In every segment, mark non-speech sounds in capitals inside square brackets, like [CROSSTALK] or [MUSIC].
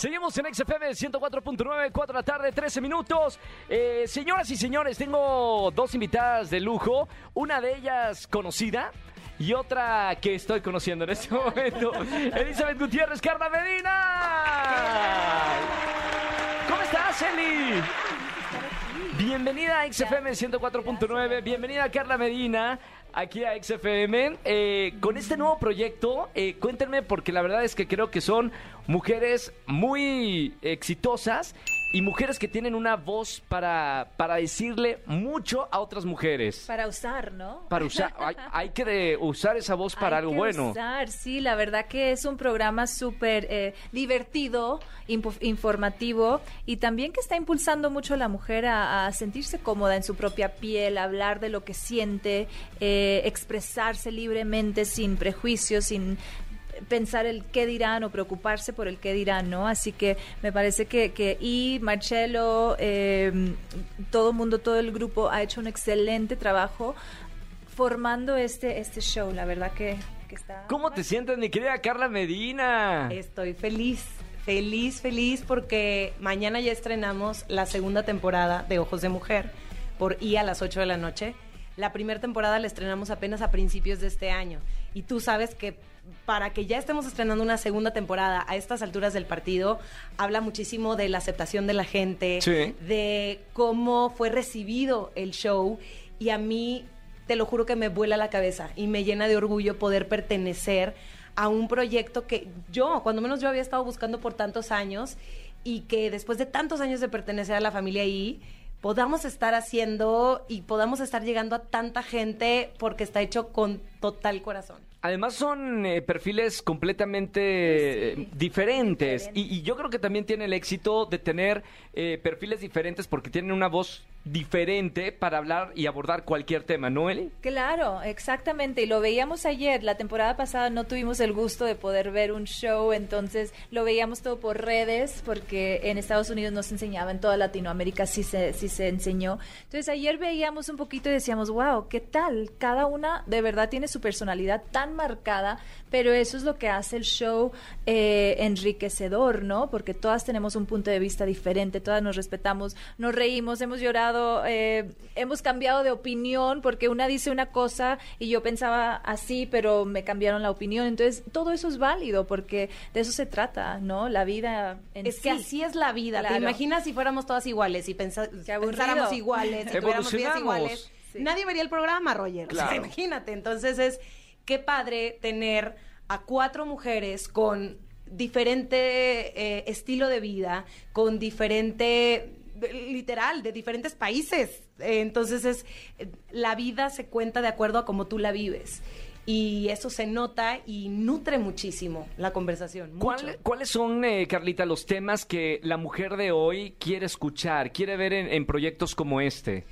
Seguimos en XFM 104.9, 4 de la tarde, 13 minutos. Eh, señoras y señores, tengo dos invitadas de lujo. Una de ellas conocida y otra que estoy conociendo en este [LAUGHS] momento. Elizabeth Gutiérrez, Carla Medina. ¿Cómo estás, Eli? Bienvenida a XFM 104.9, bienvenida Carla Medina aquí a XFM eh, con este nuevo proyecto. Eh, cuéntenme porque la verdad es que creo que son mujeres muy exitosas y mujeres que tienen una voz para, para decirle mucho a otras mujeres. Para usar, ¿no? Para usar, [LAUGHS] hay, hay que de usar esa voz para Hay algo que bueno. Usar, sí, la verdad que es un programa súper eh, divertido, informativo y también que está impulsando mucho a la mujer a, a sentirse cómoda en su propia piel, a hablar de lo que siente, eh, expresarse libremente sin prejuicios, sin pensar el qué dirán o preocuparse por el qué dirán, ¿no? Así que me parece que, que y Marcelo, eh, todo el mundo, todo el grupo ha hecho un excelente trabajo formando este, este show, la verdad que, que está... ¿Cómo te sientes, mi querida Carla Medina? Estoy feliz, feliz, feliz porque mañana ya estrenamos la segunda temporada de Ojos de Mujer por I a las 8 de la noche. La primera temporada la estrenamos apenas a principios de este año. Y tú sabes que para que ya estemos estrenando una segunda temporada a estas alturas del partido, habla muchísimo de la aceptación de la gente, Sí. de cómo fue recibido el show. Y a mí, te lo juro que me vuela la cabeza y me llena de orgullo poder pertenecer a un proyecto que yo, cuando menos yo había estado buscando por tantos años y que después de tantos años de pertenecer a la familia I, podamos estar haciendo y podamos estar llegando a tanta gente porque está hecho con total corazón. Además son eh, perfiles completamente Sí. eh, diferentes Diferente. y, y yo creo que también tiene el éxito de tener eh, perfiles diferentes porque tienen una voz diferente para hablar y abordar cualquier tema, ¿no, Eli? Claro, exactamente. Y lo veíamos ayer. La temporada pasada no tuvimos el gusto de poder ver un show, entonces lo veíamos todo por redes, porque en Estados Unidos no se enseñaba, en toda Latinoamérica sí se, sí se enseñó. Entonces ayer veíamos un poquito y decíamos, wow, ¿qué tal? Cada una de verdad tiene su personalidad tan marcada, pero eso es lo que hace el show eh, enriquecedor, ¿no? Porque todas tenemos un punto de vista diferente, todas nos respetamos, nos reímos, hemos llorado, eh, hemos cambiado de opinión porque una dice una cosa y yo pensaba así, pero me cambiaron la opinión. Entonces, todo eso es válido porque de eso se trata, ¿no? La vida en Es que sí. así es la vida. Claro. ¿Te imaginas si fuéramos todas iguales y pensáramos iguales, si tuviéramos vidas iguales? Sí. Nadie vería el programa, Roger. O sea, Claro. imagínate. Entonces es qué padre tener a cuatro mujeres con diferente eh, estilo de vida, con diferente literal de diferentes países Eh, entonces es eh, la vida se cuenta de acuerdo a cómo tú la vives y eso se nota y nutre muchísimo la conversación. ¿Cuál- ¿Cuáles son, eh, Carlita, los temas que la mujer de hoy quiere escuchar, quiere ver en, en proyectos como este?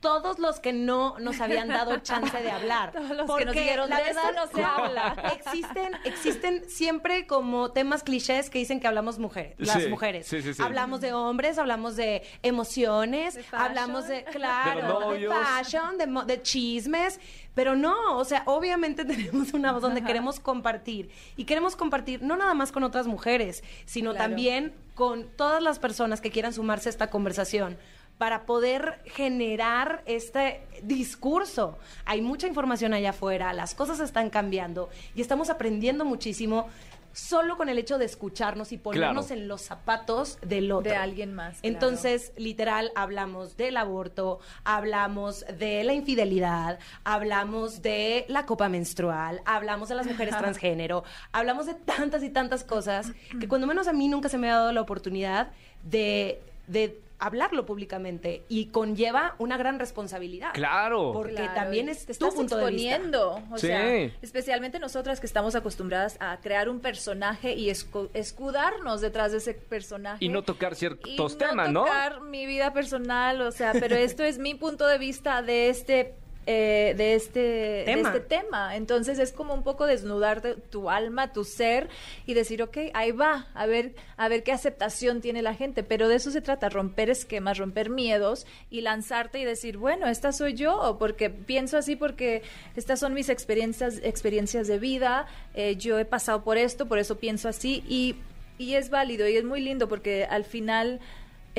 Todos los que no nos habían dado chance de hablar. [LAUGHS] Todos los que Porque nos dijeron, la "De eso verdad, no se habla". [LAUGHS] Existen, existen siempre como temas clichés que dicen que hablamos mujeres, las Sí, mujeres. sí, sí, sí. Hablamos de hombres, hablamos de emociones, De hablamos de, claro, De novios. fashion, de, mo- de chismes, pero no, o sea, obviamente [LAUGHS] tenemos una voz donde queremos compartir y queremos compartir no nada más con otras mujeres, sino Claro. también con todas las personas que quieran sumarse a esta conversación para poder generar este discurso. Hay mucha información allá afuera, las cosas están cambiando y estamos aprendiendo muchísimo solo con el hecho de escucharnos y ponernos Claro. en los zapatos del otro. De alguien más, claro. Entonces, literal, hablamos del aborto, hablamos de la infidelidad, hablamos de la copa menstrual, hablamos de las mujeres [LAUGHS] transgénero, hablamos de tantas y tantas cosas que cuando menos a mí nunca se me ha dado la oportunidad de, de hablarlo públicamente y conlleva una gran responsabilidad. Claro. Porque Claro, también es te tu estás punto de vista. exponiendo, o Sí. sea, especialmente nosotras que estamos acostumbradas a crear un personaje y escu- escudarnos detrás de ese personaje Y no tocar ciertos y temas, ¿no? no tocar mi vida personal, o sea, pero esto es mi punto de vista de este eh, de este Tema. de este tema. Entonces es como un poco desnudar de- tu alma, tu ser y decir, ok, ahí va, a ver, a ver qué aceptación tiene la gente. Pero de eso se trata, romper esquemas, romper miedos y lanzarte y decir, bueno, esta soy yo, porque pienso así porque estas son mis experiencias, experiencias de vida, eh, yo he pasado por esto, por eso pienso así y y es válido y es muy lindo porque al final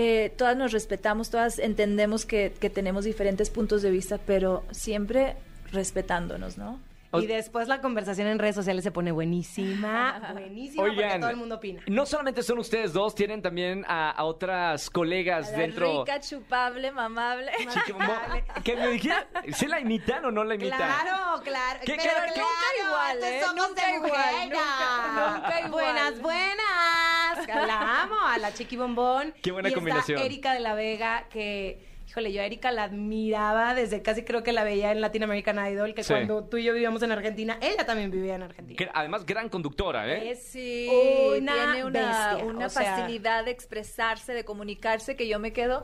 eh, todas nos respetamos, todas entendemos que, que tenemos diferentes puntos de vista, pero siempre respetándonos, ¿no? Y después la conversación en redes sociales se pone buenísima, [LAUGHS] buenísima, porque todo el mundo opina. no solamente son ustedes dos, tienen también a, a otras colegas A la dentro. rica, chupable, mamable. [LAUGHS] Que me dijera, ¿sí la imitan o no la imitan? Claro, claro. ¿Qué- pero claro, nunca igual, estos ¿eh? ojos Nunca de igual, nunca- nunca igual. Buenas, buenas. La amo, a la Chiqui Bombón. Qué buena y combinación. Está Erika de la Vega, que, híjole, yo a Erika la admiraba desde casi creo que la veía en Latin American Idol, que Sí. cuando tú y yo vivíamos en Argentina, ella también vivía en Argentina. Que además, gran conductora, ¿eh? Es Sí, una tiene una, bestia, una o sea- facilidad de expresarse, de comunicarse, que yo me quedo.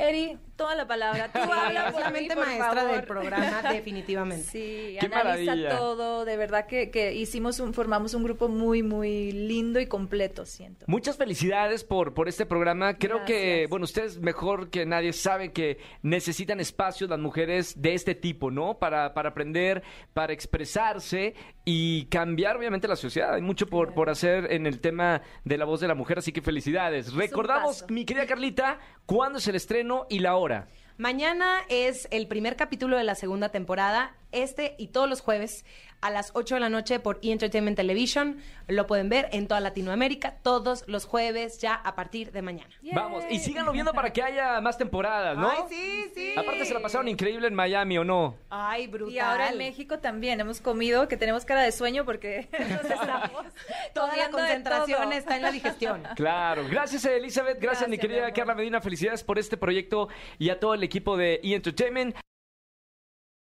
Eri, toda la palabra. Tú Sí, habla es por la mí, mente por maestra favor. del programa, [LAUGHS] definitivamente. Sí, Qué analiza maravilla. todo. De verdad que, que hicimos un, formamos un grupo muy, muy lindo y completo, siento. Muchas felicidades por, por este programa. Creo que, bueno, ustedes mejor que nadie saben que necesitan espacios las mujeres de este tipo, ¿no? Para, para aprender, para expresarse y cambiar, obviamente, la sociedad. Hay mucho por, por hacer en el tema de la voz de la mujer, así que felicidades. Recordamos, mi querida Carlita, cuándo es el estreno y la hora. Mañana es el primer capítulo de la segunda temporada. Este y todos los jueves a las 8 de la noche por E! Entertainment Television. Lo pueden ver en toda Latinoamérica todos los jueves ya a partir de mañana. Yay. Vamos, y síganlo viendo para que haya más temporadas, ¿no? Ay, sí, sí. Aparte se la pasaron increíble en Miami, ¿o no? Ay, brutal. Y ahora en México también hemos comido, que tenemos cara de sueño porque [LAUGHS] nos [LAUGHS] estamos Toda la concentración está en la digestión. [LAUGHS] Claro, gracias Elizabeth, gracias, mi Gracias, querida mi amor. Carla Medina, felicidades por este proyecto y a todo el equipo de E! Entertainment.